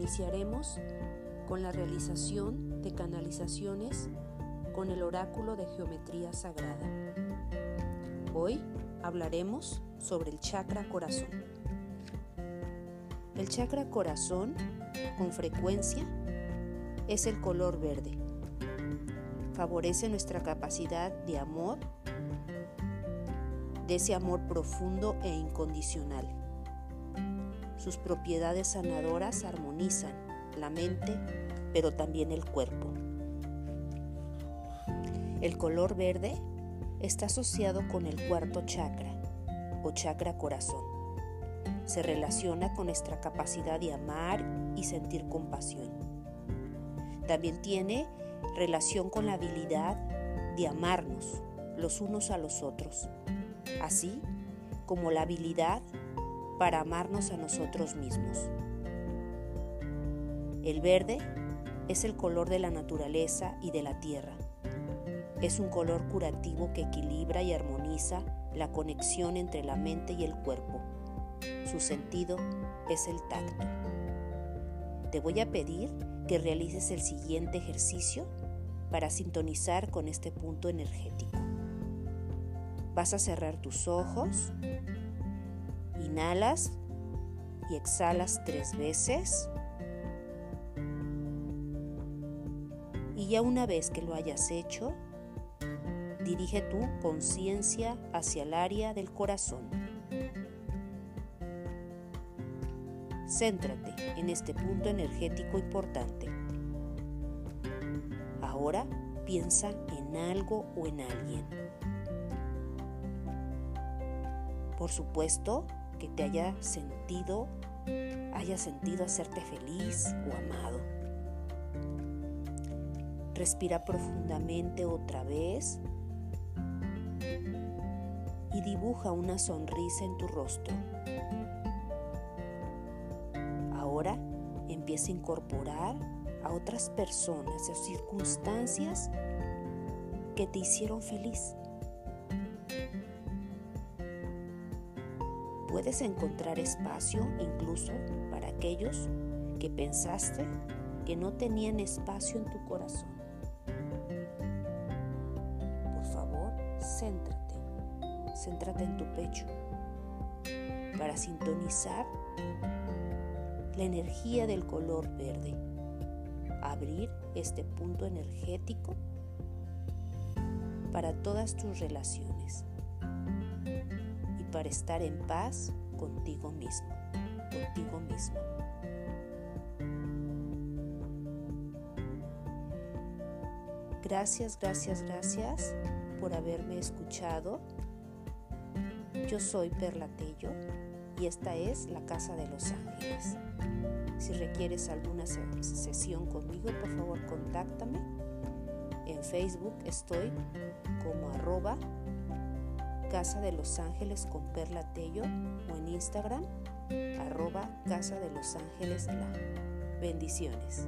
Iniciaremos con la realización de canalizaciones con el oráculo de geometría sagrada. Hoy hablaremos sobre el chakra corazón. El chakra corazón, con frecuencia, es el color verde. Favorece nuestra capacidad de amor, de ese amor profundo e incondicional. Sus propiedades sanadoras armonizan la mente, pero también el cuerpo. El color verde está asociado con el cuarto chakra o chakra corazón. Se relaciona con nuestra capacidad de amar y sentir compasión. También tiene relación con la habilidad de amarnos los unos a los otros, así como la habilidad para amarnos a nosotros mismos. El verde es el color de la naturaleza y de la tierra es un color curativo que equilibra y armoniza la conexión entre la mente y el cuerpo. Su sentido es el tacto. Te voy a pedir que realices el siguiente ejercicio para sintonizar con este punto energético. Vas a cerrar tus ojos, inhalas y exhalas tres veces. Y ya una vez que lo hayas hecho, Dirige tu conciencia hacia el área del corazón. Céntrate en este punto energético importante. Ahora piensa en algo o en alguien. Por supuesto que te haya sentido, haya sentido hacerte feliz o amado. Respira profundamente otra vez y dibuja una sonrisa en tu rostro. Ahora empieza a incorporar a otras personas o circunstancias que te hicieron feliz. Puedes encontrar espacio incluso para aquellos que pensaste que no tenían espacio en tu corazón. Por favor, céntrate céntrate en tu pecho para sintonizar la energía del color verde. Abrir este punto energético para todas tus relaciones para estar en paz contigo mismo, contigo mismo. Gracias, gracias, gracias por haberme escuchado. Yo soy Perla Tello y esta es la Casa de los Ángeles. Si requieres alguna sesión conmigo, por favor contáctame. En Facebook estoy como arroba Casa de los Ángeles con Perla Tello o en Instagram arroba Casa de los Ángeles la. Bendiciones.